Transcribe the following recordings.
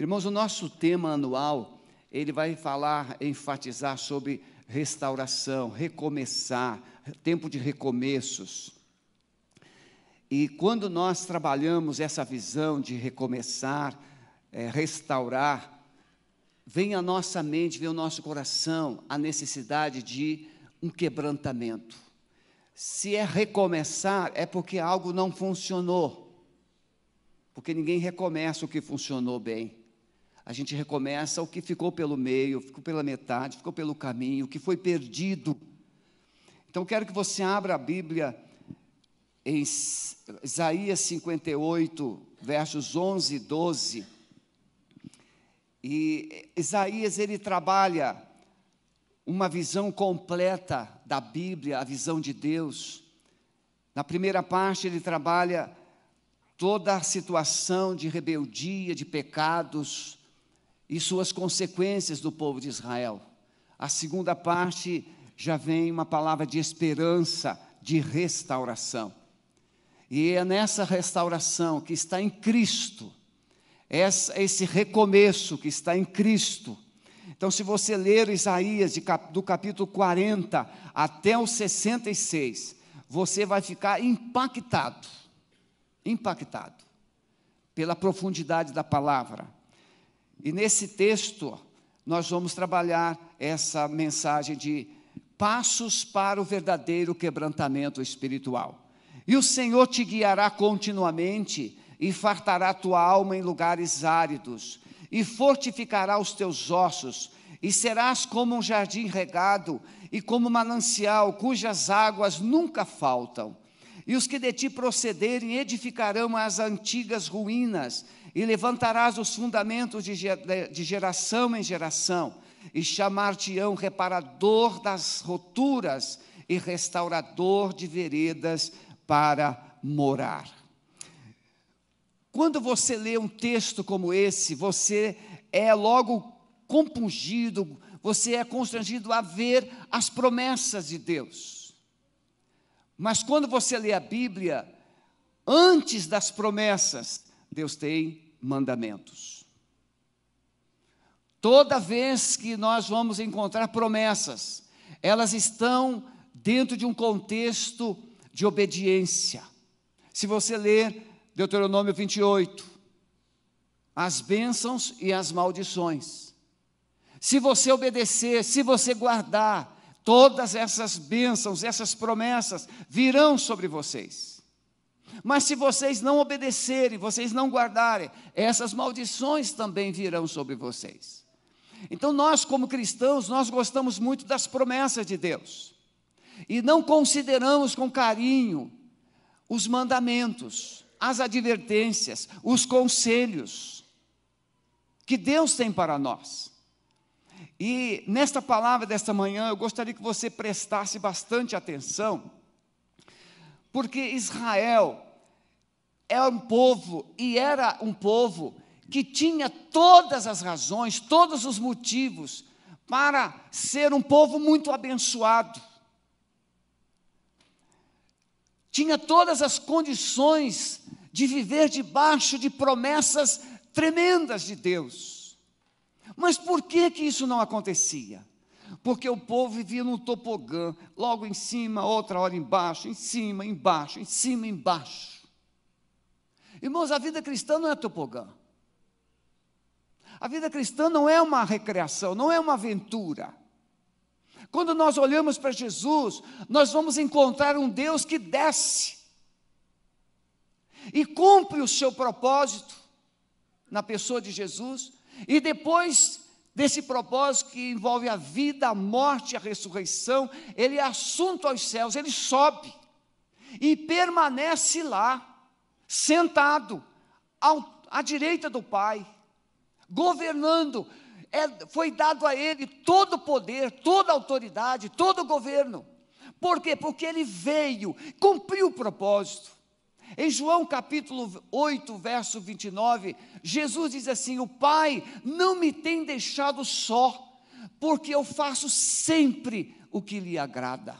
Irmãos, o nosso tema anual, ele vai falar, enfatizar sobre restauração, recomeçar, tempo de recomeços. E quando nós trabalhamos essa visão de recomeçar, é, restaurar, vem à nossa mente, vem ao nosso coração a necessidade de um quebrantamento. Se é recomeçar, é porque algo não funcionou. Porque ninguém recomeça o que funcionou bem. A gente recomeça o que ficou pelo meio, ficou pela metade, ficou pelo caminho, o que foi perdido. Então, quero que você abra a Bíblia em Isaías 58, versos 11 e 12. E Isaías ele trabalha uma visão completa da Bíblia, a visão de Deus. Na primeira parte ele trabalha toda a situação de rebeldia, de pecados e suas consequências do povo de Israel. A segunda parte já vem uma palavra de esperança, de restauração. E é nessa restauração que está em Cristo, esse recomeço que está em Cristo. Então, se você ler Isaías do capítulo 40 até o 66, você vai ficar impactado, impactado pela profundidade da palavra. E nesse texto, nós vamos trabalhar essa mensagem de passos para o verdadeiro quebrantamento espiritual. E o Senhor te guiará continuamente e fartará tua alma em lugares áridos, e fortificará os teus ossos, e serás como um jardim regado e como um manancial cujas águas nunca faltam. E os que de ti procederem edificarão as antigas ruínas, e levantarás os fundamentos de geração em geração, e chamar-te-ão reparador das roturas e restaurador de veredas para morar. Quando você lê um texto como esse, você é logo compungido, você é constrangido a ver as promessas de Deus. Mas quando você lê a Bíblia, antes das promessas, Deus tem mandamentos. Toda vez que nós vamos encontrar promessas, elas estão dentro de um contexto de obediência. Se você ler Deuteronômio 28, as bênçãos e as maldições. Se você obedecer, se você guardar, todas essas bênçãos, essas promessas virão sobre vocês. Mas se vocês não obedecerem, vocês não guardarem, essas maldições também virão sobre vocês. Então nós, como cristãos, nós gostamos muito das promessas de Deus e não consideramos com carinho os mandamentos, as advertências, os conselhos que Deus tem para nós. E nesta palavra desta manhã, eu gostaria que você prestasse bastante atenção, porque Israel é um povo e era um povo que tinha todas as razões, todos os motivos para ser um povo muito abençoado tinha todas as condições de viver debaixo de promessas tremendas de Deus. Mas por que que isso não acontecia? Porque o povo vivia num topogã, logo em cima, outra hora embaixo, em cima, embaixo, em cima, embaixo. Irmãos, a vida cristã não é topogã. A vida cristã não é uma recreação, não é uma aventura. Quando nós olhamos para Jesus, nós vamos encontrar um Deus que desce e cumpre o seu propósito na pessoa de Jesus, e depois desse propósito que envolve a vida, a morte a ressurreição, ele é assunto aos céus, ele sobe e permanece lá, sentado ao, à direita do Pai, governando, é, foi dado a ele todo o poder, toda a autoridade, todo o governo. Por quê? Porque ele veio, cumpriu o propósito. Em João capítulo 8, verso 29, Jesus diz assim: O Pai não me tem deixado só, porque eu faço sempre o que lhe agrada.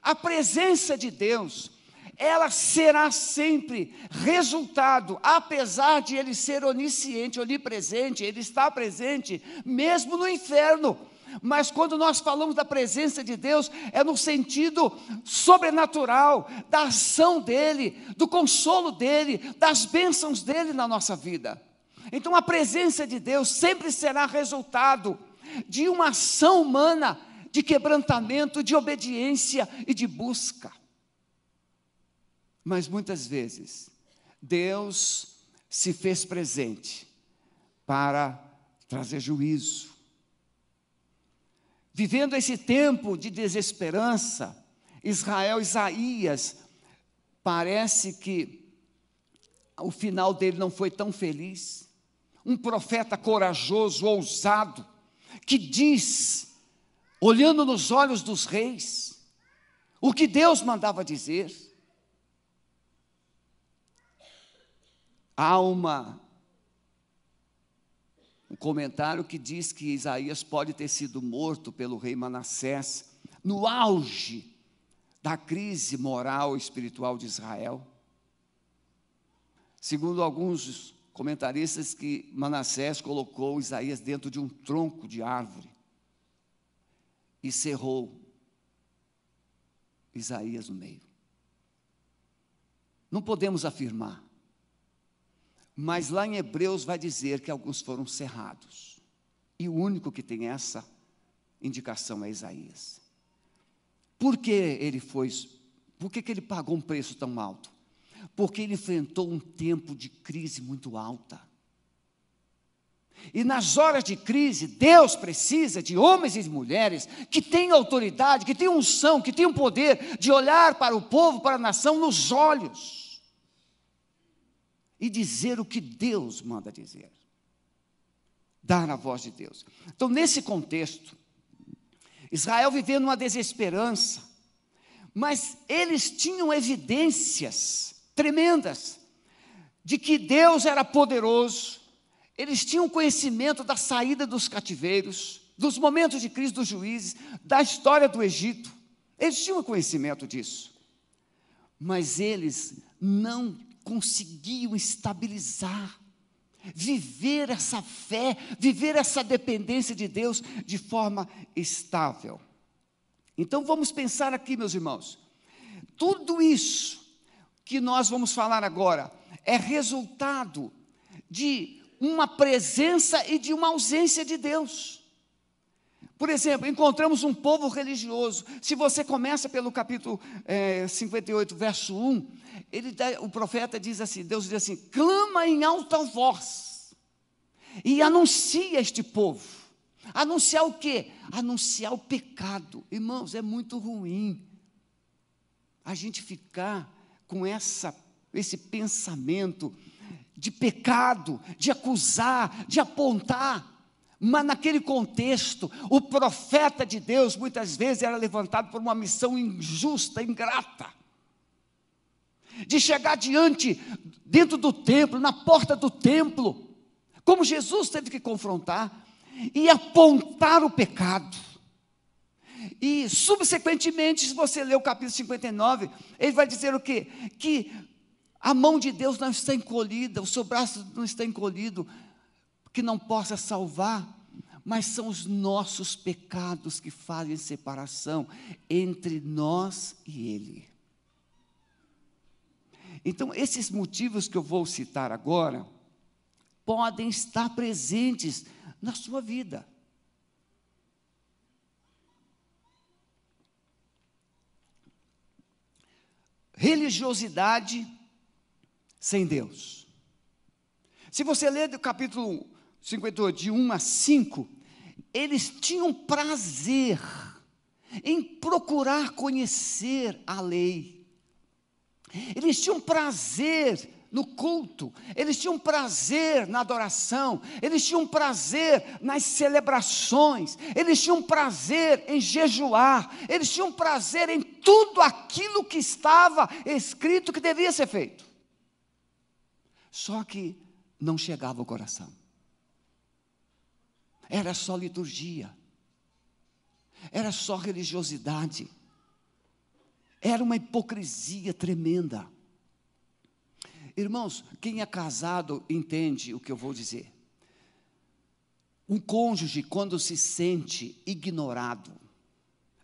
A presença de Deus ela será sempre resultado, apesar de ele ser onisciente, onipresente, ele está presente, mesmo no inferno. Mas quando nós falamos da presença de Deus, é no sentido sobrenatural, da ação dEle, do consolo dEle, das bênçãos dEle na nossa vida. Então a presença de Deus sempre será resultado de uma ação humana de quebrantamento, de obediência e de busca. Mas muitas vezes, Deus se fez presente para trazer juízo. Vivendo esse tempo de desesperança, Israel, Isaías, parece que o final dele não foi tão feliz. Um profeta corajoso, ousado, que diz, olhando nos olhos dos reis, o que Deus mandava dizer. Há uma, um comentário que diz que Isaías pode ter sido morto pelo rei Manassés no auge da crise moral e espiritual de Israel. Segundo alguns comentaristas, que Manassés colocou Isaías dentro de um tronco de árvore e cerrou Isaías no meio. Não podemos afirmar, mas lá em Hebreus vai dizer que alguns foram cerrados. E o único que tem essa indicação é Isaías. Por que ele foi, por que, que ele pagou um preço tão alto? Porque ele enfrentou um tempo de crise muito alta. E nas horas de crise, Deus precisa de homens e mulheres que tenham autoridade, que tenham unção, que tenham poder de olhar para o povo, para a nação nos olhos e dizer o que Deus manda dizer. Dar a voz de Deus. Então, nesse contexto, Israel vivendo uma desesperança, mas eles tinham evidências tremendas de que Deus era poderoso, eles tinham conhecimento da saída dos cativeiros, dos momentos de crise dos juízes, da história do Egito, eles tinham conhecimento disso, mas eles não conseguiam estabilizar, viver essa fé, viver essa dependência de Deus de forma estável. Então vamos pensar aqui, meus irmãos, tudo isso que nós vamos falar agora é resultado de uma presença e de uma ausência de Deus. Por exemplo, encontramos um povo religioso. Se você começa pelo capítulo é, 58, verso 1, ele, o profeta diz assim: Deus diz assim: clama em alta voz e anuncia este povo. Anunciar o quê? Anunciar o pecado. Irmãos, é muito ruim a gente ficar com essa, esse pensamento de pecado, de acusar, de apontar. Mas naquele contexto, o profeta de Deus muitas vezes era levantado por uma missão injusta, ingrata. De chegar diante, dentro do templo, na porta do templo, como Jesus teve que confrontar, e apontar o pecado. E, subsequentemente, se você ler o capítulo 59, ele vai dizer o quê? Que a mão de Deus não está encolhida, o seu braço não está encolhido, que não possa salvar, mas são os nossos pecados que fazem separação entre nós e Ele. Então, esses motivos que eu vou citar agora podem estar presentes na sua vida. Religiosidade sem Deus. Se você ler do capítulo 58, de 1 a 5, eles tinham prazer em procurar conhecer a lei. Eles tinham prazer no culto, eles tinham prazer na adoração, eles tinham prazer nas celebrações, eles tinham prazer em jejuar, eles tinham prazer em tudo aquilo que estava escrito que devia ser feito. Só que não chegava ao coração era só liturgia, era só religiosidade. Era uma hipocrisia tremenda. Irmãos, quem é casado entende o que eu vou dizer. Um cônjuge, quando se sente ignorado,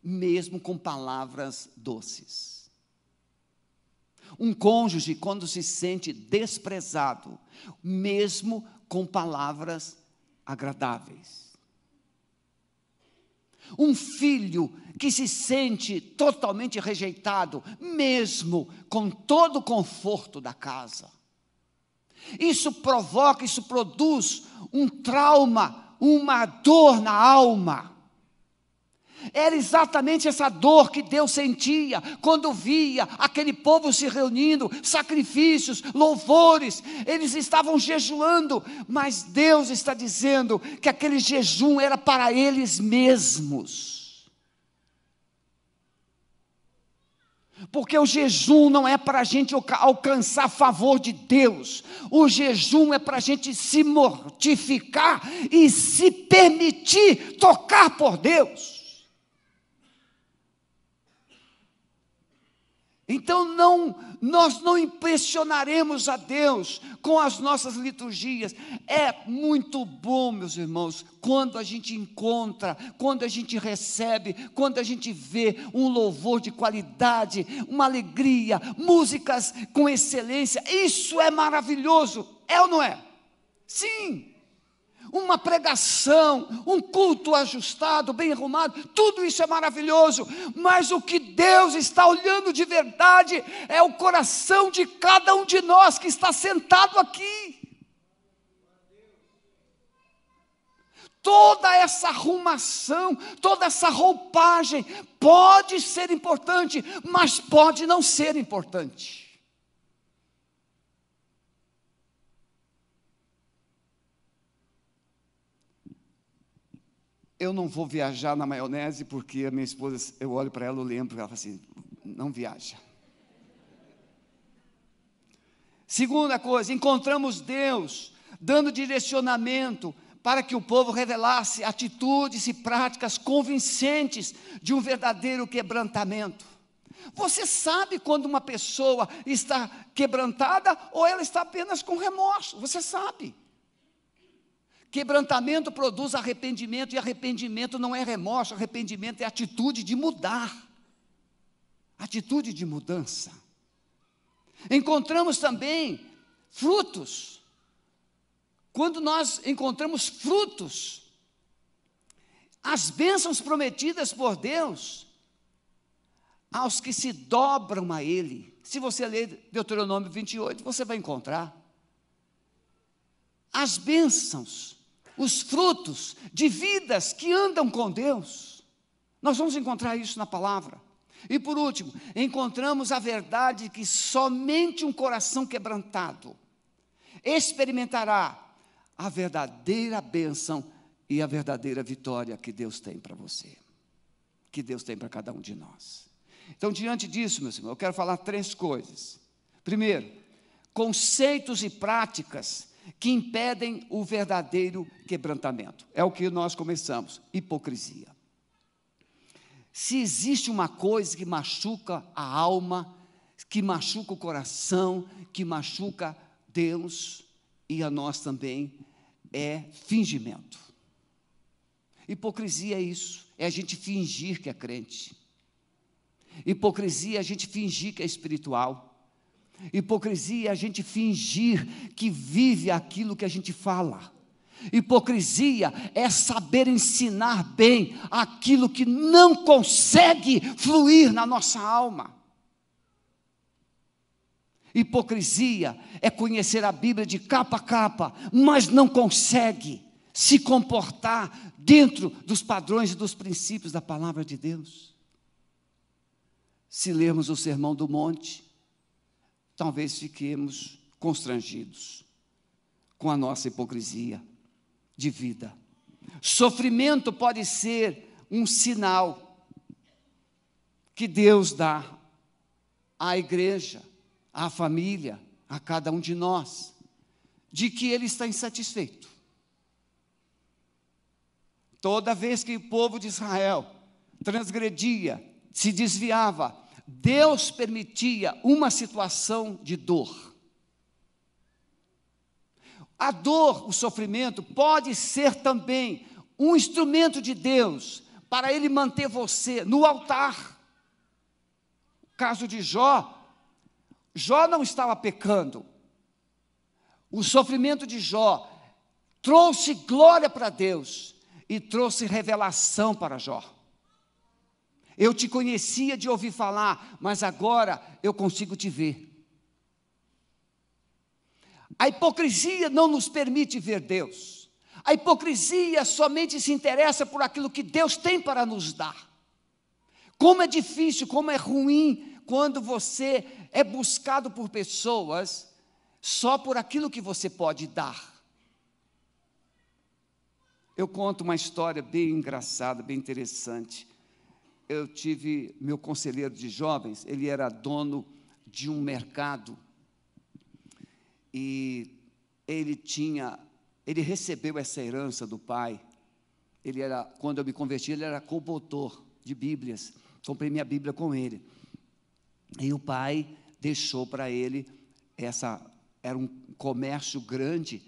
mesmo com palavras doces. Um cônjuge, quando se sente desprezado, mesmo com palavras agradáveis. Um filho que se sente totalmente rejeitado, mesmo com todo o conforto da casa. Isso provoca, isso produz um trauma, uma dor na alma. Era exatamente essa dor que Deus sentia quando via aquele povo se reunindo, sacrifícios, louvores, eles estavam jejuando, mas Deus está dizendo que aquele jejum era para eles mesmos. Porque o jejum não é para a gente alcançar favor de Deus, o jejum é para a gente se mortificar e se permitir tocar por Deus. Então não, nós não impressionaremos a Deus com as nossas liturgias. É muito bom, meus irmãos, quando a gente encontra, quando a gente recebe, quando a gente vê um louvor de qualidade, uma alegria, músicas com excelência. Isso é maravilhoso, é ou não é? Sim uma pregação, um culto ajustado, bem arrumado, tudo isso é maravilhoso, mas o que Deus está olhando de verdade é o coração de cada um de nós que está sentado aqui. Toda essa arrumação, toda essa roupagem pode ser importante, mas pode não ser importante. Eu não vou viajar na maionese porque a minha esposa, eu olho para ela, eu lembro, ela fala assim, não viaja. Segunda coisa, encontramos Deus dando direcionamento para que o povo revelasse atitudes e práticas convincentes de um verdadeiro quebrantamento. Você sabe quando uma pessoa está quebrantada ou ela está apenas com remorso, você sabe. Quebrantamento produz arrependimento, e arrependimento não é remorso, arrependimento é atitude de mudar, atitude de mudança. Encontramos também frutos. Quando nós encontramos frutos, as bênçãos prometidas por Deus, aos que se dobram a Ele. Se você ler Deuteronômio 28, você vai encontrar. As bênçãos os frutos de vidas que andam com Deus. Nós vamos encontrar isso na palavra. E por último, encontramos a verdade que somente um coração quebrantado experimentará a verdadeira bênção e a verdadeira vitória que Deus tem para você, que Deus tem para cada um de nós. Então, diante disso, meu Senhor, eu quero falar três coisas. Primeiro, conceitos e práticas que impedem o verdadeiro quebrantamento. É o que nós começamos: hipocrisia. Se existe uma coisa que machuca a alma, que machuca o coração, que machuca Deus e a nós também, é fingimento. Hipocrisia é isso, é a gente fingir que é crente. Hipocrisia é a gente fingir que é espiritual. Hipocrisia é a gente fingir que vive aquilo que a gente fala. Hipocrisia é saber ensinar bem aquilo que não consegue fluir na nossa alma. Hipocrisia é conhecer a Bíblia de capa a capa, mas não consegue se comportar dentro dos padrões e dos princípios da palavra de Deus. Se lermos o Sermão do Monte, talvez fiquemos constrangidos com a nossa hipocrisia de vida. Sofrimento pode ser um sinal que Deus dá à igreja, à família, a cada um de nós, de que Ele está insatisfeito. Toda vez que o povo de Israel transgredia, se desviava, Deus permitia uma situação de dor. A dor, o sofrimento, pode ser também um instrumento de Deus para Ele manter você no altar. O caso de Jó, Jó não estava pecando. O sofrimento de Jó trouxe glória para Deus e trouxe revelação para Jó. Eu te conhecia de ouvir falar, mas agora eu consigo te ver. A hipocrisia não nos permite ver Deus. A hipocrisia somente se interessa por aquilo que Deus tem para nos dar. Como é difícil, como é ruim quando você é buscado por pessoas só por aquilo que você pode dar. Eu conto uma história bem engraçada, bem interessante eu tive meu conselheiro de jovens, ele era dono de um mercado e ele tinha, ele recebeu essa herança do pai. Ele era, quando eu me converti, ele era compotor de Bíblias. Comprei minha Bíblia com ele. E o pai deixou para ele essa era um comércio grande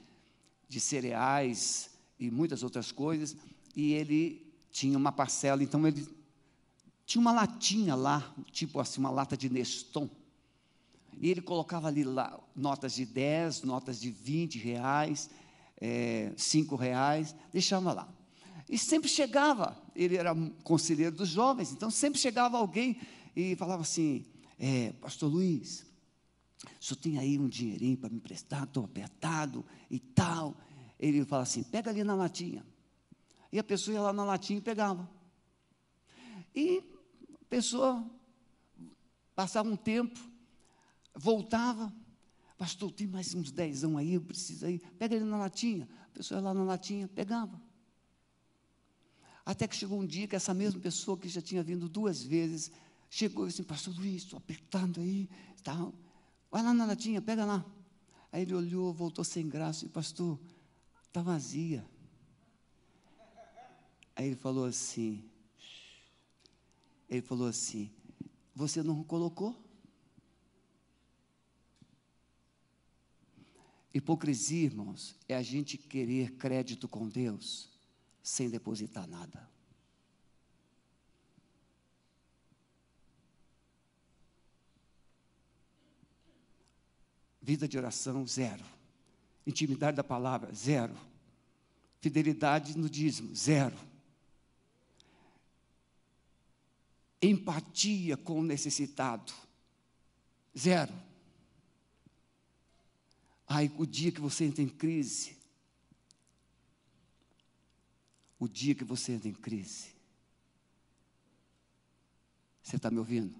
de cereais e muitas outras coisas, e ele tinha uma parcela, então ele tinha uma latinha lá, tipo assim, uma lata de Neston. E ele colocava ali lá, notas de 10, notas de 20 reais, é, 5 reais, deixava lá. E sempre chegava, ele era conselheiro dos jovens, então sempre chegava alguém e falava assim: é, Pastor Luiz, o senhor tem aí um dinheirinho para me emprestar, estou apertado e tal. Ele fala assim: pega ali na latinha. E a pessoa ia lá na latinha e pegava. E pessoa passava um tempo, voltava, pastor, tem mais uns dezão aí, eu preciso aí, pega ele na latinha. A pessoa ia lá na latinha, pegava. Até que chegou um dia que essa mesma pessoa que já tinha vindo duas vezes, chegou e disse, pastor Luiz, estou apertando aí, tal. vai lá na latinha, pega lá. Aí ele olhou, voltou sem graça, e pastor, está vazia. Aí ele falou assim, ele falou assim: Você não colocou? Hipocrisia, irmãos, é a gente querer crédito com Deus sem depositar nada. Vida de oração, zero. Intimidade da palavra, zero. Fidelidade no dízimo, zero. Empatia com o necessitado. Zero. Ai, o dia que você entra em crise, o dia que você entra em crise, você está me ouvindo?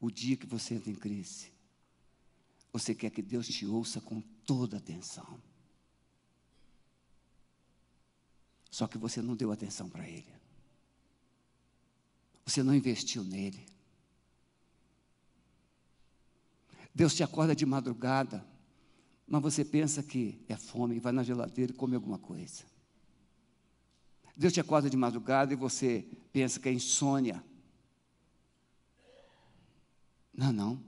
O dia que você entra em crise, você quer que Deus te ouça com toda atenção. Só que você não deu atenção para Ele. Você não investiu nele. Deus te acorda de madrugada, mas você pensa que é fome, vai na geladeira e come alguma coisa. Deus te acorda de madrugada e você pensa que é insônia. Não, não.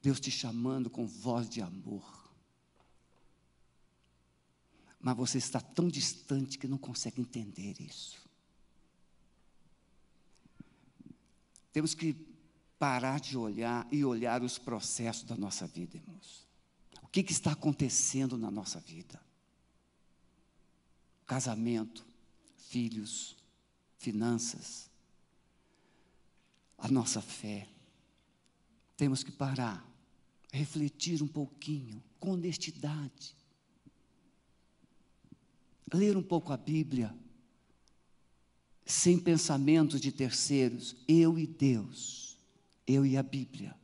Deus te chamando com voz de amor. Mas você está tão distante que não consegue entender isso. Temos que parar de olhar e olhar os processos da nossa vida, irmãos. O que, que está acontecendo na nossa vida? Casamento, filhos, finanças, a nossa fé. Temos que parar, refletir um pouquinho, com honestidade. Ler um pouco a Bíblia, sem pensamentos de terceiros, eu e Deus, eu e a Bíblia.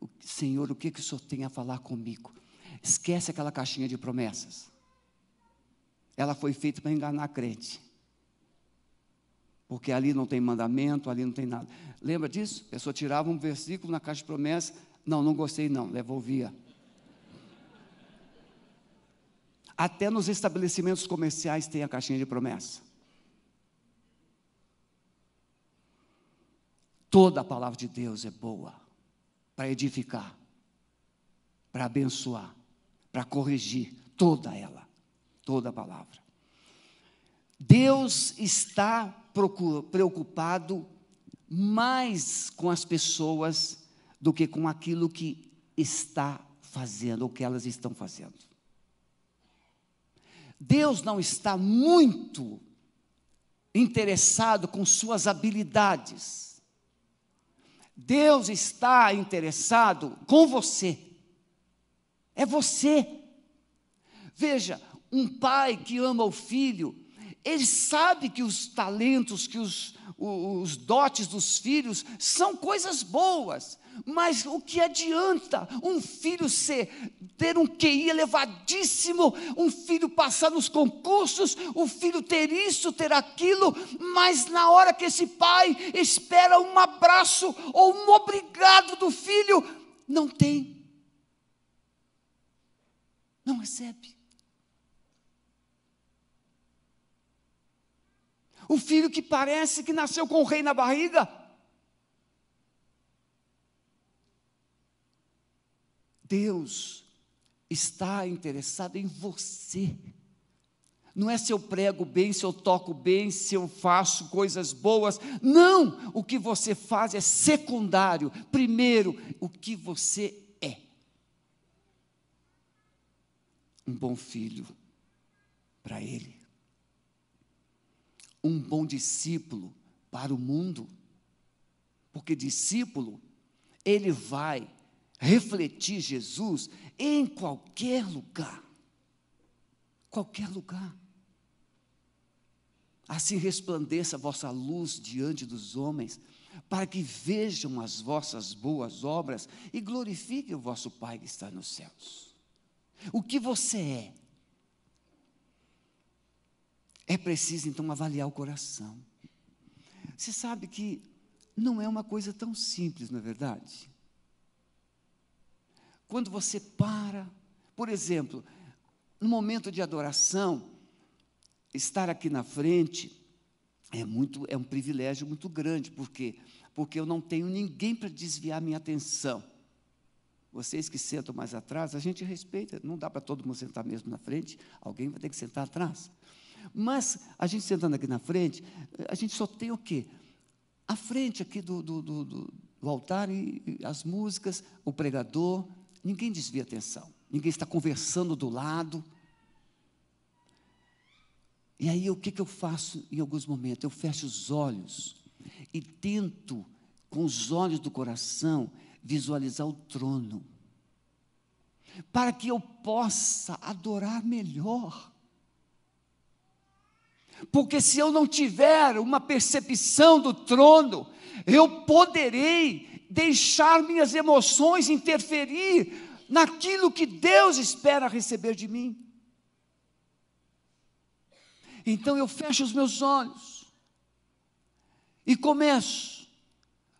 O, Senhor, o que, que o Senhor tem a falar comigo? Esquece aquela caixinha de promessas. Ela foi feita para enganar a crente. Porque ali não tem mandamento, ali não tem nada. Lembra disso? A pessoa tirava um versículo na caixa de promessas. Não, não gostei, não, devolvia. Até nos estabelecimentos comerciais tem a caixinha de promessa. Toda a palavra de Deus é boa para edificar, para abençoar, para corrigir, toda ela, toda a palavra. Deus está preocupado mais com as pessoas do que com aquilo que está fazendo, ou que elas estão fazendo. Deus não está muito interessado com suas habilidades. Deus está interessado com você. É você. Veja, um pai que ama o filho, ele sabe que os talentos, que os, os dotes dos filhos são coisas boas, mas o que adianta um filho ser ter um QI elevadíssimo, um filho passar nos concursos, o filho ter isso, ter aquilo, mas na hora que esse pai espera um abraço ou um obrigado do filho, não tem. Não recebe. O filho que parece que nasceu com o rei na barriga, Deus está interessado em você. Não é se eu prego bem, se eu toco bem, se eu faço coisas boas. Não! O que você faz é secundário. Primeiro, o que você é. Um bom filho para Ele. Um bom discípulo para o mundo. Porque discípulo, ele vai refletir Jesus em qualquer lugar. Qualquer lugar. Assim resplandeça a vossa luz diante dos homens, para que vejam as vossas boas obras e glorifiquem o vosso Pai que está nos céus. O que você é? É preciso então avaliar o coração. Você sabe que não é uma coisa tão simples, não é verdade? Quando você para, por exemplo, no momento de adoração, estar aqui na frente é muito é um privilégio muito grande, porque porque eu não tenho ninguém para desviar minha atenção. Vocês que sentam mais atrás, a gente respeita, não dá para todo mundo sentar mesmo na frente, alguém vai ter que sentar atrás. Mas a gente sentando aqui na frente, a gente só tem o quê? A frente aqui do, do, do, do altar e, e as músicas, o pregador, Ninguém desvia atenção, ninguém está conversando do lado. E aí o que, que eu faço em alguns momentos? Eu fecho os olhos e tento, com os olhos do coração, visualizar o trono, para que eu possa adorar melhor. Porque se eu não tiver uma percepção do trono, eu poderei deixar minhas emoções interferir naquilo que Deus espera receber de mim. Então eu fecho os meus olhos e começo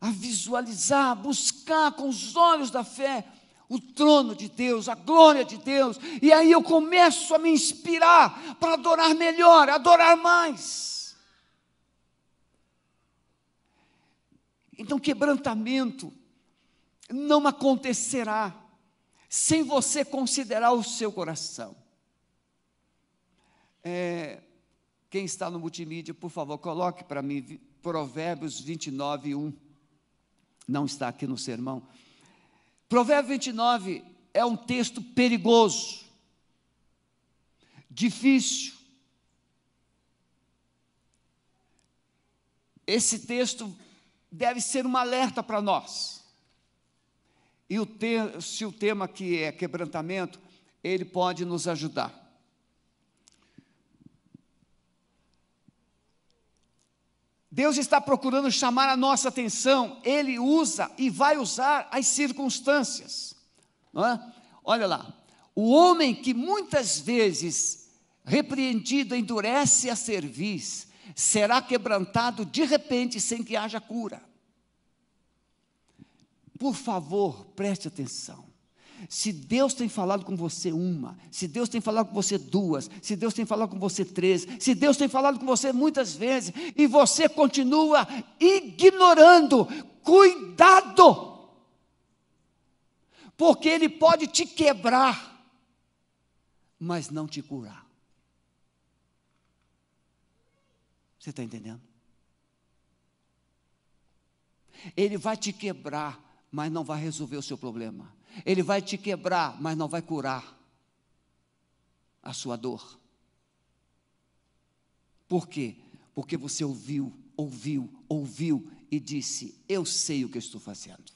a visualizar, buscar com os olhos da fé o trono de Deus, a glória de Deus, e aí eu começo a me inspirar para adorar melhor, adorar mais. Então, quebrantamento não acontecerá sem você considerar o seu coração. É, quem está no multimídia, por favor, coloque para mim Provérbios 29, 1. Não está aqui no sermão. Provérbio 29 é um texto perigoso, difícil. Esse texto deve ser um alerta para nós. E o se o tema aqui é quebrantamento, ele pode nos ajudar. Deus está procurando chamar a nossa atenção, Ele usa e vai usar as circunstâncias. É? Olha lá, o homem que muitas vezes, repreendido, endurece a cerviz, será quebrantado de repente sem que haja cura. Por favor, preste atenção. Se Deus tem falado com você uma, se Deus tem falado com você duas, se Deus tem falado com você três, se Deus tem falado com você muitas vezes e você continua ignorando, Cuidado! Porque ele pode te quebrar, mas não te curar. Você está entendendo? Ele vai te quebrar, mas não vai resolver o seu problema. Ele vai te quebrar, mas não vai curar a sua dor. Por quê? Porque você ouviu, ouviu, ouviu e disse: Eu sei o que estou fazendo.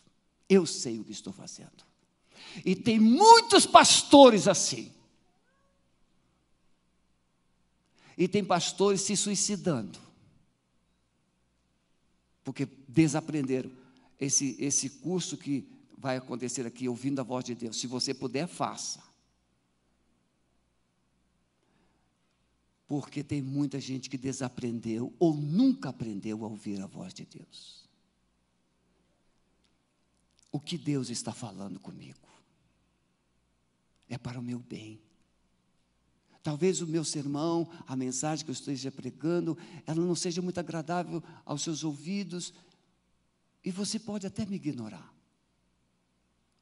Eu sei o que estou fazendo. E tem muitos pastores assim. E tem pastores se suicidando. Porque desaprenderam esse, esse curso que vai acontecer aqui, ouvindo a voz de Deus. Se você puder, faça. Porque tem muita gente que desaprendeu ou nunca aprendeu a ouvir a voz de Deus. O que Deus está falando comigo é para o meu bem. Talvez o meu sermão, a mensagem que eu esteja pregando, ela não seja muito agradável aos seus ouvidos, e você pode até me ignorar.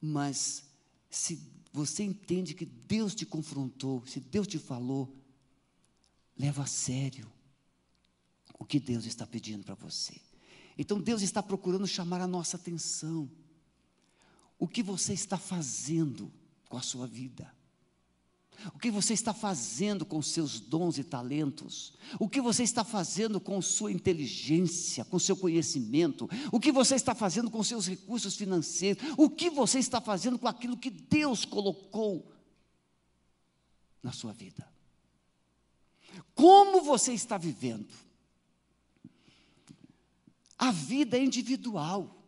Mas se você entende que Deus te confrontou, se Deus te falou, Leva a sério o que Deus está pedindo para você. Então Deus está procurando chamar a nossa atenção. O que você está fazendo com a sua vida? O que você está fazendo com seus dons e talentos? O que você está fazendo com sua inteligência, com seu conhecimento? O que você está fazendo com seus recursos financeiros? O que você está fazendo com aquilo que Deus colocou na sua vida? Como você está vivendo? A vida é individual.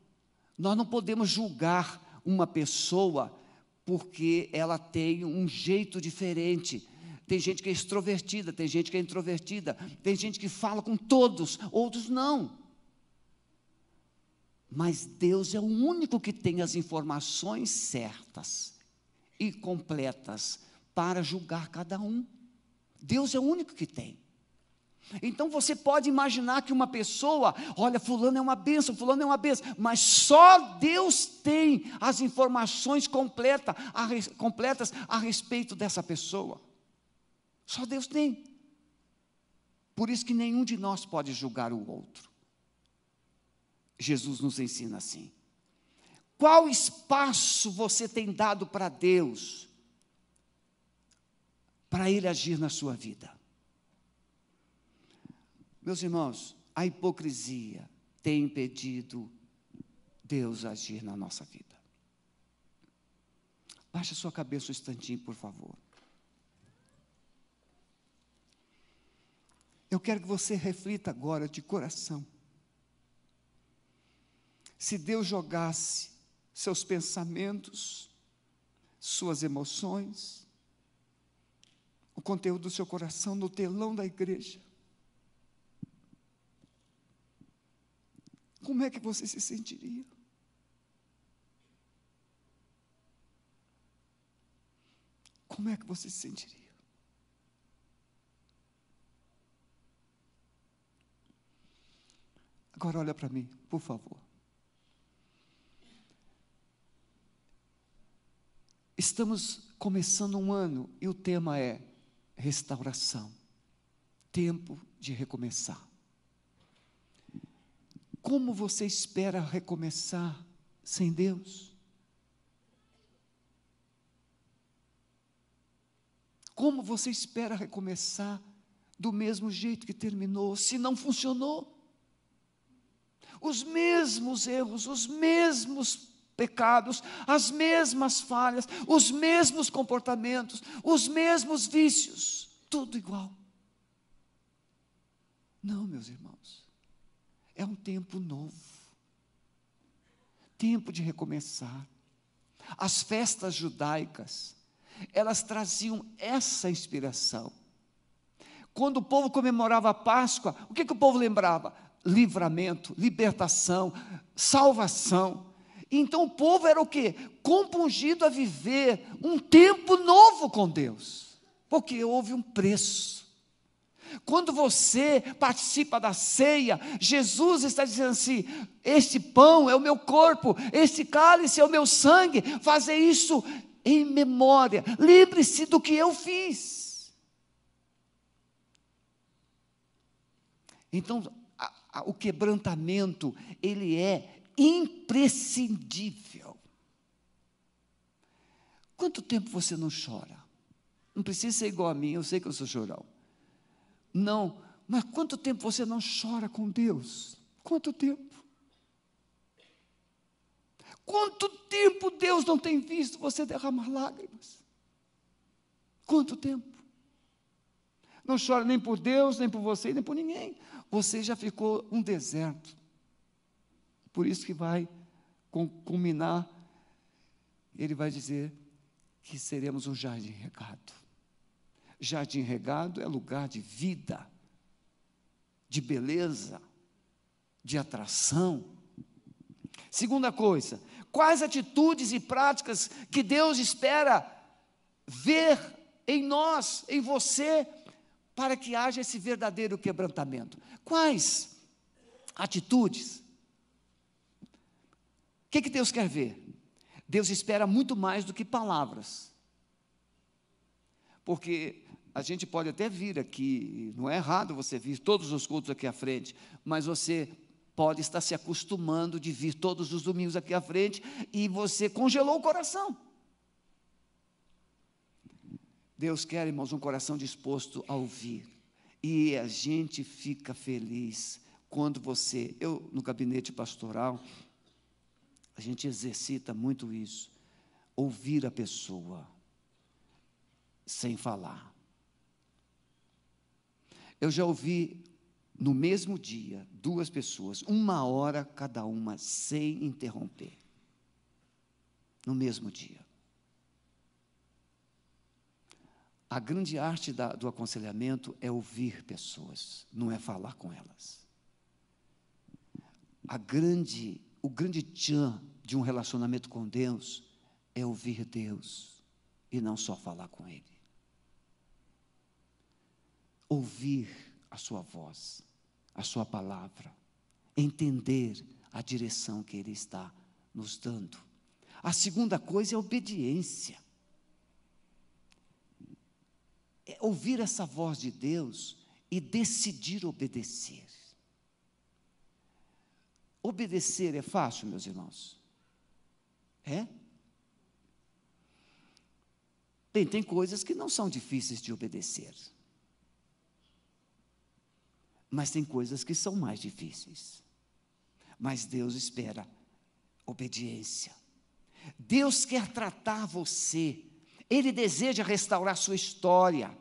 Nós não podemos julgar uma pessoa porque ela tem um jeito diferente. Tem gente que é extrovertida, tem gente que é introvertida, tem gente que fala com todos, outros não. Mas Deus é o único que tem as informações certas e completas para julgar cada um. Deus é o único que tem. Então você pode imaginar que uma pessoa, olha, fulano é uma benção, fulano é uma benção, mas só Deus tem as informações completa, a, completas a respeito dessa pessoa. Só Deus tem. Por isso que nenhum de nós pode julgar o outro. Jesus nos ensina assim. Qual espaço você tem dado para Deus? para Ele agir na sua vida. Meus irmãos, a hipocrisia tem impedido Deus agir na nossa vida. Baixe a sua cabeça um instantinho, por favor. Eu quero que você reflita agora de coração. Se Deus jogasse seus pensamentos, suas emoções, o conteúdo do seu coração no telão da igreja. Como é que você se sentiria? Como é que você se sentiria? Agora olha para mim, por favor. Estamos começando um ano e o tema é restauração, tempo de recomeçar. Como você espera recomeçar sem Deus? Como você espera recomeçar do mesmo jeito que terminou, se não funcionou? Os mesmos erros, os mesmos pecados, as mesmas falhas, os mesmos comportamentos, os mesmos vícios, tudo igual. Não, meus irmãos, é um tempo novo, tempo de recomeçar. As festas judaicas, elas traziam essa inspiração. Quando o povo comemorava a Páscoa, o que, que o povo lembrava? Livramento, libertação, salvação. Então o povo era o quê? Compungido a viver um tempo novo com Deus, porque houve um preço. Quando você participa da ceia, Jesus está dizendo assim: este pão é o meu corpo, este cálice é o meu sangue, fazer isso em memória, lembre-se do que eu fiz. Então, a, a, o quebrantamento, ele é imprescindível. Quanto tempo você não chora? Não precisa ser igual a mim, eu sei que eu sou chorão. Não, mas quanto tempo você não chora com Deus? Quanto tempo? Quanto tempo Deus não tem visto você derramar lágrimas? Quanto tempo? Não chora nem por Deus, nem por você, nem por ninguém. Você já ficou um deserto. Por isso que vai culminar, ele vai dizer que seremos um jardim regado. Jardim regado é lugar de vida, de beleza, de atração. Segunda coisa, quais atitudes e práticas que Deus espera ver em nós, em você, para que haja esse verdadeiro quebrantamento? Quais atitudes? O que, que Deus quer ver? Deus espera muito mais do que palavras. Porque a gente pode até vir aqui, não é errado você vir todos os cultos aqui à frente, mas você pode estar se acostumando de vir todos os domingos aqui à frente e você congelou o coração. Deus quer, irmãos, um coração disposto a ouvir. E a gente fica feliz quando você, eu no gabinete pastoral, a gente exercita muito isso. Ouvir a pessoa sem falar. Eu já ouvi no mesmo dia duas pessoas, uma hora cada uma, sem interromper. No mesmo dia. A grande arte da, do aconselhamento é ouvir pessoas, não é falar com elas. A grande o grande tchan de um relacionamento com Deus é ouvir Deus e não só falar com Ele. Ouvir a Sua voz, a Sua palavra, entender a direção que Ele está nos dando. A segunda coisa é obediência. É ouvir essa voz de Deus e decidir obedecer. Obedecer é fácil, meus irmãos? É? Bem, tem coisas que não são difíceis de obedecer. Mas tem coisas que são mais difíceis. Mas Deus espera obediência. Deus quer tratar você. Ele deseja restaurar sua história,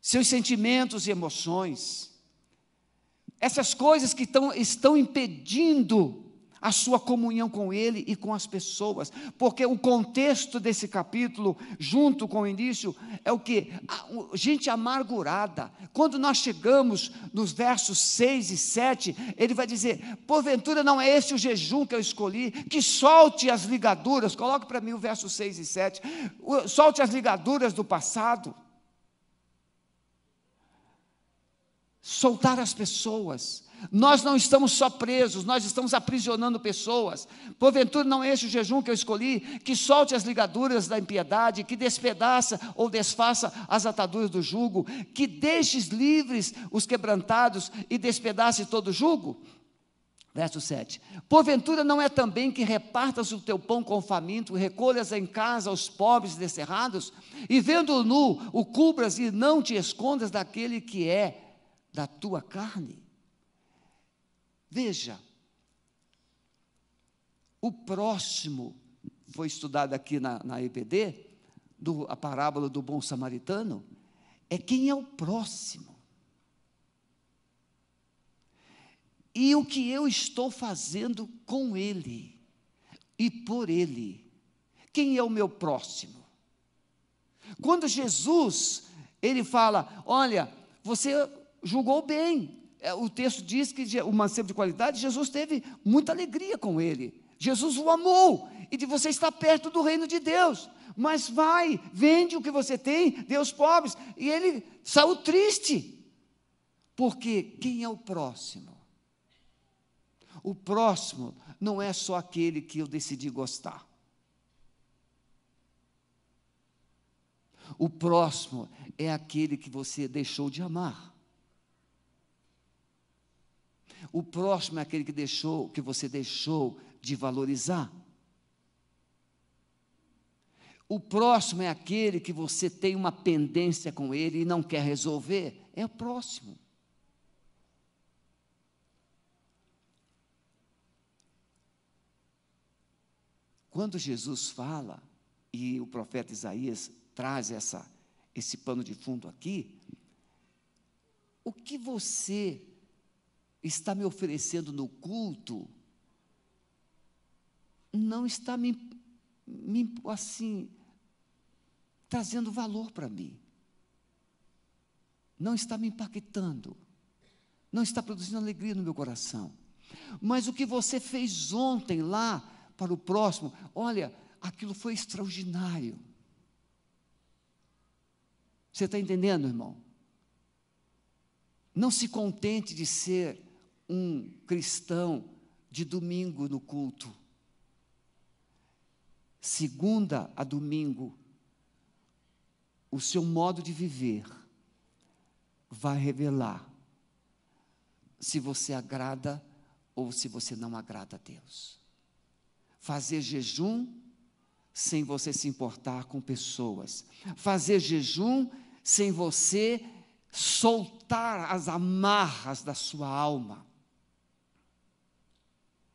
seus sentimentos e emoções essas coisas que estão, estão impedindo a sua comunhão com Ele e com as pessoas, porque o contexto desse capítulo, junto com o início, é o que? Gente amargurada. Quando nós chegamos nos versos 6 e 7, ele vai dizer: Porventura não é esse o jejum que eu escolhi, que solte as ligaduras, coloque para mim o verso 6 e 7, solte as ligaduras do passado soltar as pessoas. Nós não estamos só presos, nós estamos aprisionando pessoas. Porventura não é este o jejum que eu escolhi, que solte as ligaduras da impiedade, que despedaça ou desfaça as ataduras do jugo, que deixes livres os quebrantados e despedace todo o jugo? Verso 7. Porventura não é também que repartas o teu pão com o faminto, recolhas em casa os pobres descerrados, e vendo-o nu, o cubras e não te escondas daquele que é da tua carne. Veja, o próximo foi estudado aqui na, na EPD, do, a parábola do bom samaritano, é quem é o próximo. E o que eu estou fazendo com ele e por ele. Quem é o meu próximo? Quando Jesus, ele fala: Olha, você julgou bem. É, o texto diz que o mancebo de qualidade, Jesus teve muita alegria com ele. Jesus o amou e de você está perto do reino de Deus. Mas vai, vende o que você tem, aos pobres. E ele saiu triste. Porque quem é o próximo? O próximo não é só aquele que eu decidi gostar. O próximo é aquele que você deixou de amar. O próximo é aquele que deixou, que você deixou de valorizar. O próximo é aquele que você tem uma pendência com ele e não quer resolver. É o próximo. Quando Jesus fala, e o profeta Isaías traz essa, esse pano de fundo aqui, o que você está me oferecendo no culto não está me, me assim trazendo valor para mim. Não está me impactando. Não está produzindo alegria no meu coração. Mas o que você fez ontem lá para o próximo, olha, aquilo foi extraordinário. Você está entendendo, irmão? Não se contente de ser um cristão de domingo no culto. Segunda a domingo, o seu modo de viver vai revelar se você agrada ou se você não agrada a Deus. Fazer jejum sem você se importar com pessoas. Fazer jejum sem você soltar as amarras da sua alma,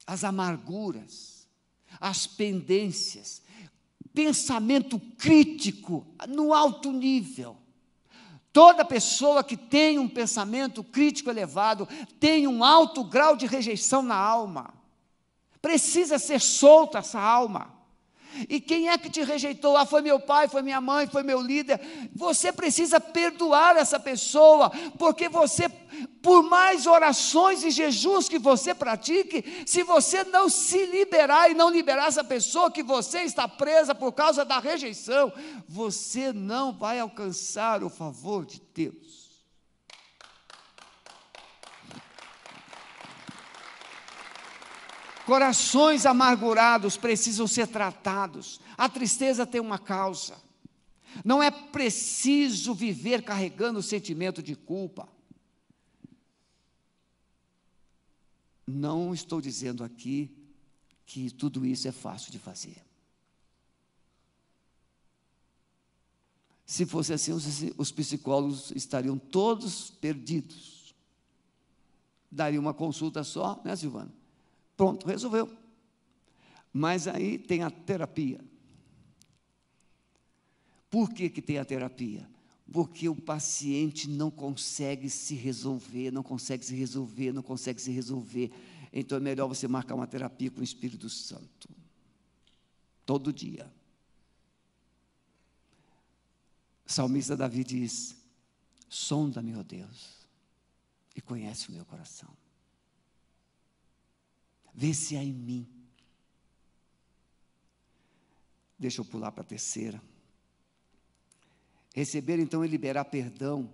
as amarguras, as pendências, pensamento crítico no alto nível. Toda pessoa que tem um pensamento crítico elevado tem um alto grau de rejeição na alma. Precisa ser solta essa alma. E quem é que te rejeitou? Ah, foi meu pai, foi minha mãe, foi meu líder. Você precisa perdoar essa pessoa, porque você, por mais orações e jejuns que você pratique, se você não se liberar e não liberar essa pessoa que você está presa por causa da rejeição, você não vai alcançar o favor de Deus. Corações amargurados precisam ser tratados. A tristeza tem uma causa. Não é preciso viver carregando o sentimento de culpa. Não estou dizendo aqui que tudo isso é fácil de fazer. Se fosse assim, os, psicólogos estariam todos perdidos. Daria uma consulta só, né, Silvana? Pronto, resolveu. Mas aí tem a terapia. Por que, que tem a terapia? Porque o paciente não consegue se resolver, não consegue se resolver, não consegue se resolver. Então é melhor você marcar uma terapia com o Espírito Santo. Todo dia. O salmista Davi diz: Sonda-me, ó Deus, e conhece o meu coração. Vê se há em mim. Deixa eu pular para a terceira. Receber então e liberar perdão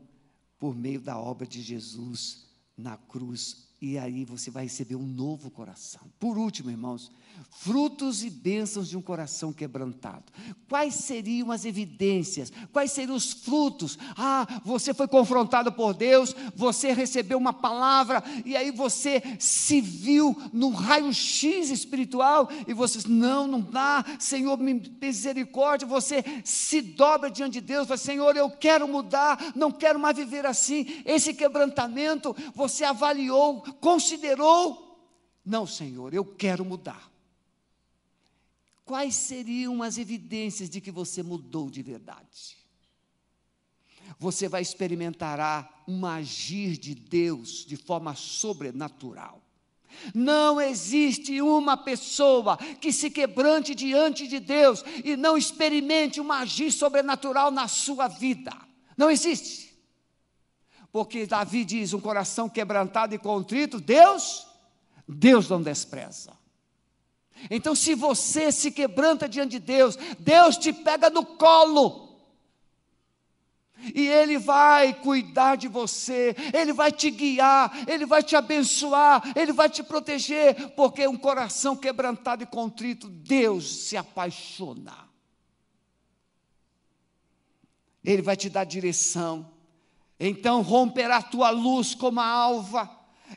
por meio da obra de Jesus na cruz e aí você vai receber um novo coração. Por último, irmãos, frutos e bênçãos de um coração quebrantado. Quais seriam as evidências? Quais seriam os frutos? Ah, você foi confrontado por Deus, você recebeu uma palavra e aí você se viu num raio-x espiritual e você diz: Não, não dá, Senhor, misericórdia. Você se dobra diante de Deus, fala: Senhor, eu quero mudar, não quero mais viver assim. Esse quebrantamento você avaliou considerou: não, Senhor, eu quero mudar. Quais seriam as evidências de que você mudou de verdade? Você vai experimentar um agir de Deus de forma sobrenatural. Não existe uma pessoa que se quebrante diante de Deus e não experimente um agir sobrenatural na sua vida. Não existe. Porque Davi diz: um coração quebrantado e contrito, Deus, Deus não despreza. Então, se você se quebranta diante de Deus, Deus te pega no colo. e Ele vai cuidar de você, Ele vai te guiar, Ele vai te abençoar, Ele vai te proteger, porque um coração quebrantado e contrito, Deus se apaixona. Ele vai te dar direção, então romperá tua luz como a alva,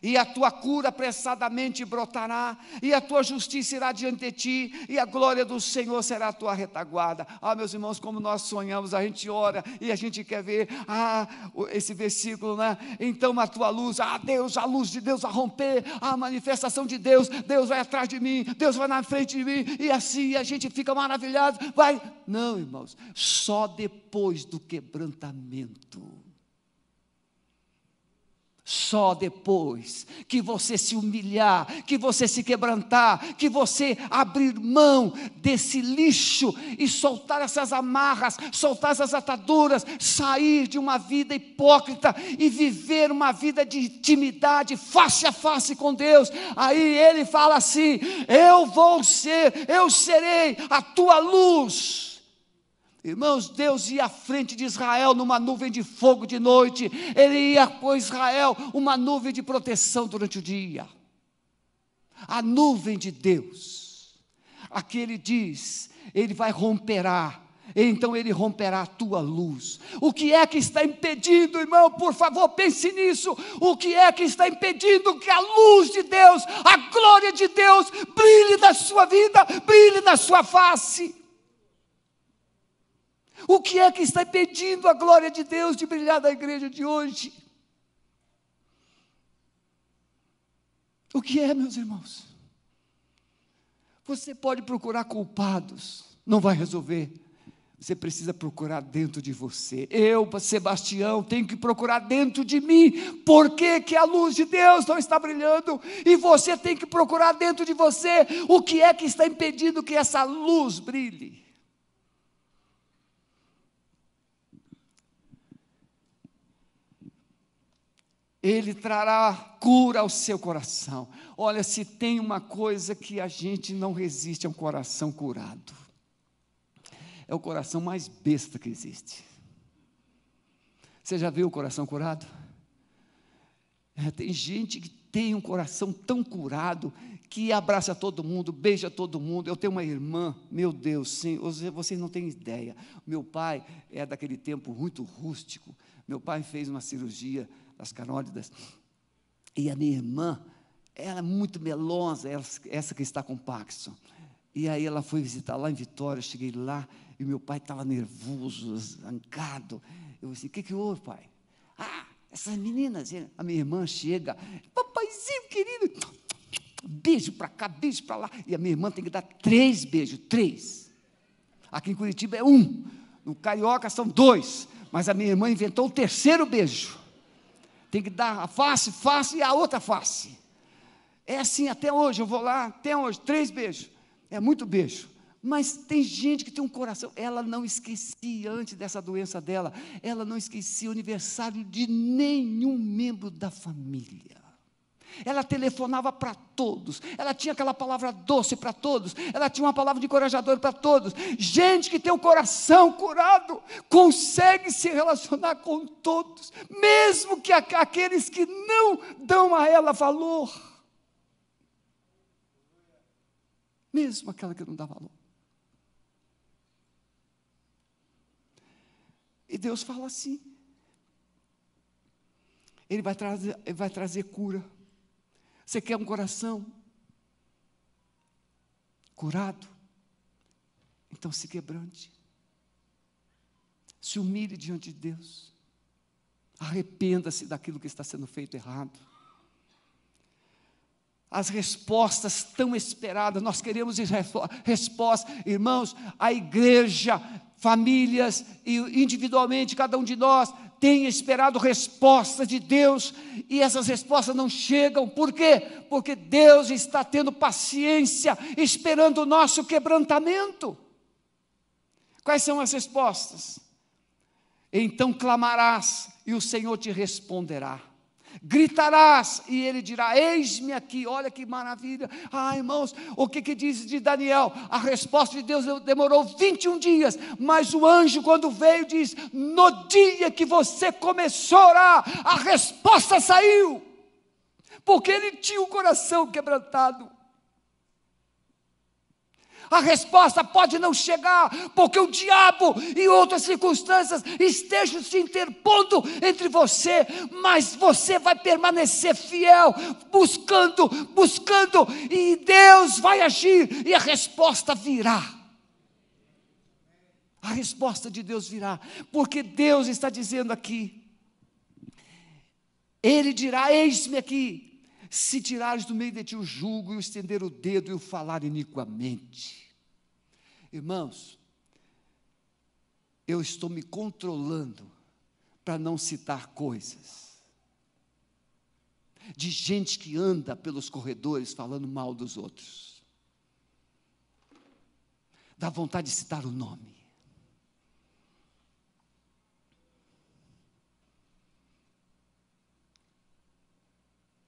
e a tua cura apressadamente brotará, e a tua justiça irá diante de ti, e a glória do Senhor será a tua retaguarda. Ah, meus irmãos, como nós sonhamos, a gente ora e a gente quer ver, ah, esse versículo, né? Então a tua luz, ah, Deus, a luz de Deus a romper, a manifestação de Deus, Deus vai atrás de mim, Deus vai na frente de mim, e assim a gente fica maravilhado, vai. Não, irmãos, só depois do quebrantamento só depois que você se humilhar, que você se quebrantar, que você abrir mão desse lixo e soltar essas amarras, soltar essas ataduras, sair de uma vida hipócrita e viver uma vida de intimidade face a face com Deus. Aí ele fala assim: Eu vou ser, eu serei a tua luz Irmãos, Deus ia à frente de Israel numa nuvem de fogo de noite, Ele ia por Israel uma nuvem de proteção durante o dia. A nuvem de Deus. Aqui ele diz: Ele vai romperá, então Ele romperá a tua luz. O que é que está impedindo, irmão? Por favor, pense nisso. O que é que está impedindo que a luz de Deus, a glória de Deus, brilhe na sua vida, brilhe na sua face? O que é que está impedindo a glória de Deus de brilhar na igreja de hoje? O que é, meus irmãos? Você pode procurar culpados, não vai resolver. Você precisa procurar dentro de você. Eu, Sebastião, tenho que procurar dentro de mim. Por que, que a luz de Deus não está brilhando? E você tem que procurar dentro de você o que é que está impedindo que essa luz brilhe. Ele trará cura ao seu coração. Olha, se tem uma coisa que a gente não resiste é um coração curado. É o coração mais besta que existe. Você já viu o coração curado? É, tem gente que tem um coração tão curado que abraça todo mundo, beija todo mundo. Eu tenho uma irmã, meu Deus, sim, vocês não têm ideia. Meu pai é daquele tempo muito rústico. Meu pai fez uma cirurgia das carótidas. E a minha irmã, ela é muito melosa, essa que está com Paxson. E aí ela foi visitar lá em Vitória, eu cheguei lá, e meu pai estava nervoso, zancado. Eu disse, o que, que houve, pai? Ah, essas meninas, a minha irmã chega, papaizinho querido, beijo para cá, beijo para lá. E a minha irmã tem que dar três beijos, três. Aqui em Curitiba é um, no Carioca são dois, mas a minha irmã inventou o terceiro beijo. Tem que dar a face, face e a outra face. É assim até hoje, eu vou lá, até hoje, três beijos. É muito beijo. Mas tem gente que tem um coração, ela não esquecia antes dessa doença dela, ela não esquecia o aniversário de nenhum membro da família. Ela telefonava para todos, ela tinha aquela palavra doce para todos, ela tinha uma palavra de encorajador para todos. Gente que tem o coração curado, consegue se relacionar com todos, mesmo que aqueles que não dão a ela valor. Mesmo aquela que não dá valor. E Deus fala assim: Ele vai trazer, ele vai trazer cura você quer um coração curado? Então se quebrante. Se humilhe diante de Deus. Arrependa-se daquilo que está sendo feito errado. As respostas tão esperadas, nós queremos respostas, irmãos, a igreja, famílias e individualmente, cada um de nós tem esperado respostas de Deus e essas respostas não chegam, por quê? Porque Deus está tendo paciência, esperando o nosso quebrantamento. Quais são as respostas? Então clamarás e o Senhor te responderá. Gritarás e ele dirá: Eis-me aqui. Olha que maravilha. Ah, irmãos, o que, que diz de Daniel? A resposta de Deus demorou 21 dias, mas o anjo, quando veio, diz: No dia que você começou a orar, a resposta saiu, porque ele tinha o coração quebrantado. A resposta pode não chegar, porque o diabo e outras circunstâncias estejam se interpondo entre você, mas você vai permanecer fiel, buscando, buscando, e Deus vai agir e a resposta virá. A resposta de Deus virá, porque Deus está dizendo aqui, Ele dirá: Eis-me aqui, se tirares do meio de ti o jugo e o estender o dedo e o falar iniquamente. Irmãos, eu estou me controlando para não citar coisas de gente que anda pelos corredores falando mal dos outros. Dá vontade de citar o nome.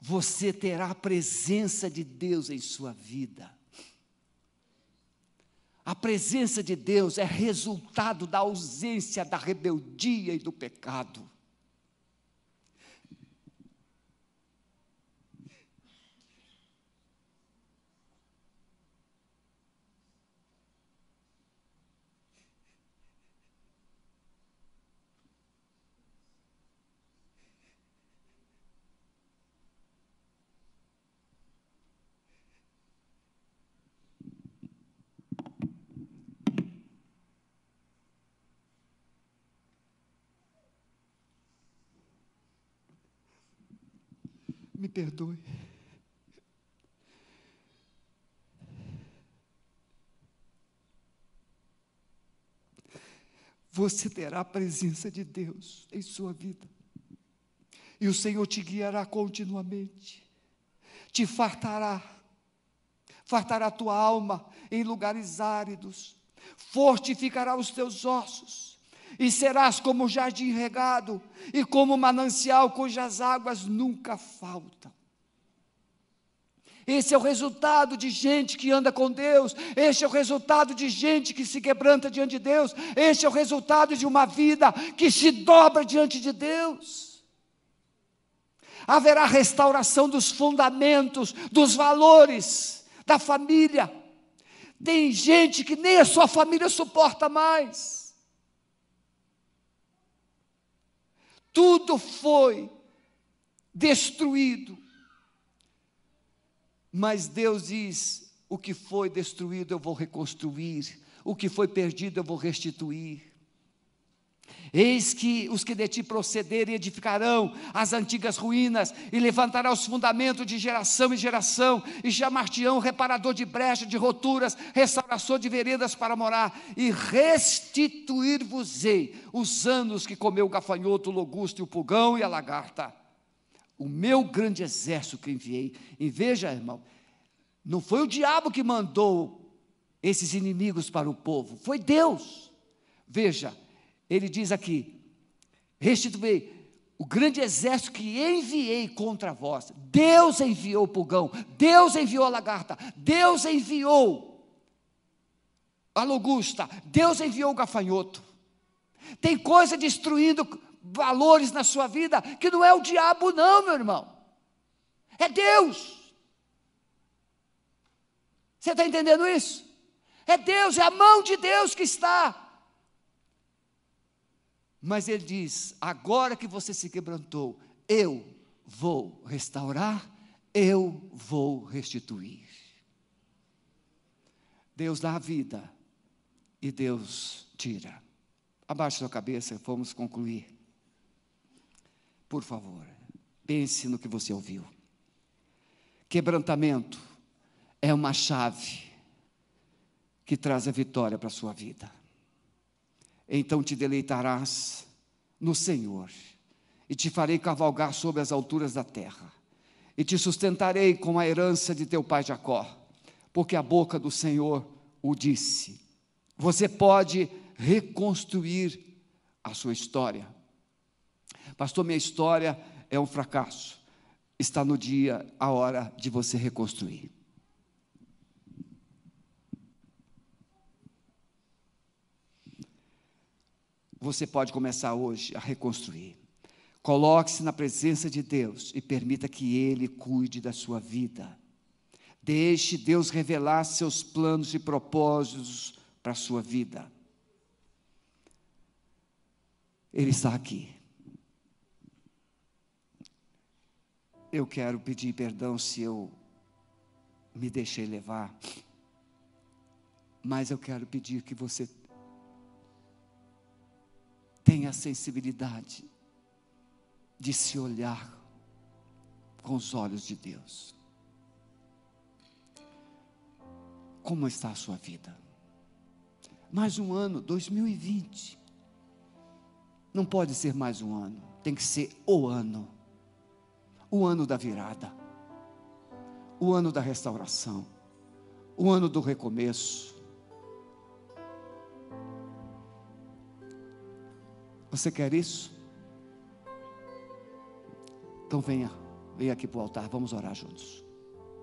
Você terá a presença de Deus em sua vida. A presença de Deus é resultado da ausência da rebeldia e do pecado. Me perdoe. Você terá a presença de Deus em sua vida, e o Senhor te guiará continuamente, te fartará, fartará a tua alma em lugares áridos, fortificará os teus ossos, e serás como jardim regado e como manancial cujas águas nunca faltam. Esse é o resultado de gente que anda com Deus, este é o resultado de gente que se quebranta diante de Deus, este é o resultado de uma vida que se dobra diante de Deus. Haverá restauração dos fundamentos, dos valores da família. Tem gente que nem a sua família suporta mais. Tudo foi destruído. Mas Deus diz: o que foi destruído eu vou reconstruir, o que foi perdido eu vou restituir. Eis que os que de ti procederem edificarão as antigas ruínas, e levantará os fundamentos de geração em geração, e chamar-te-ão reparador de brecha, de roturas, restaurador de veredas para morar, e restituir-vos-ei os anos que comeu o gafanhoto, o logusto, o pulgão e a lagarta. O meu grande exército que enviei. E veja, irmão, não foi o diabo que mandou esses inimigos para o povo, foi Deus. Veja, ele diz aqui: restituí o grande exército que enviei contra vós. Deus enviou o pulgão, Deus enviou a lagarta, Deus enviou a logusta, Deus enviou o gafanhoto. Tem coisa destruindo valores na sua vida que não é o diabo, não, meu irmão. É Deus. Você está entendendo isso? É Deus, é a mão de Deus que está mas ele diz: agora que você se quebrantou, eu vou restaurar, eu vou restituir. Deus dá a vida e Deus tira. Abaixe sua cabeça, vamos concluir. Por favor, pense no que você ouviu. Quebrantamento é uma chave que traz a vitória para a sua vida então te deleitarás no Senhor, e te farei cavalgar sobre as alturas da terra, e te sustentarei com a herança de teu pai Jacó, porque a boca do Senhor o disse. Você pode reconstruir a sua história. Pastor, minha história é um fracasso. Está no dia, a hora de você reconstruir. Você pode começar hoje a reconstruir. Coloque-se na presença de Deus e permita que Ele cuide da sua vida. Deixe Deus revelar seus planos e propósitos para a sua vida. Ele está aqui. Eu quero pedir perdão se eu me deixei levar, mas eu quero pedir que você tenha a sensibilidade de se olhar com os olhos de Deus. Como está a sua vida? Mais um ano, 2020. Não pode ser mais um ano, tem que ser o ano. O ano da virada. O ano da restauração. O ano do recomeço. Você quer isso? Então venha, venha aqui para o altar, vamos orar juntos.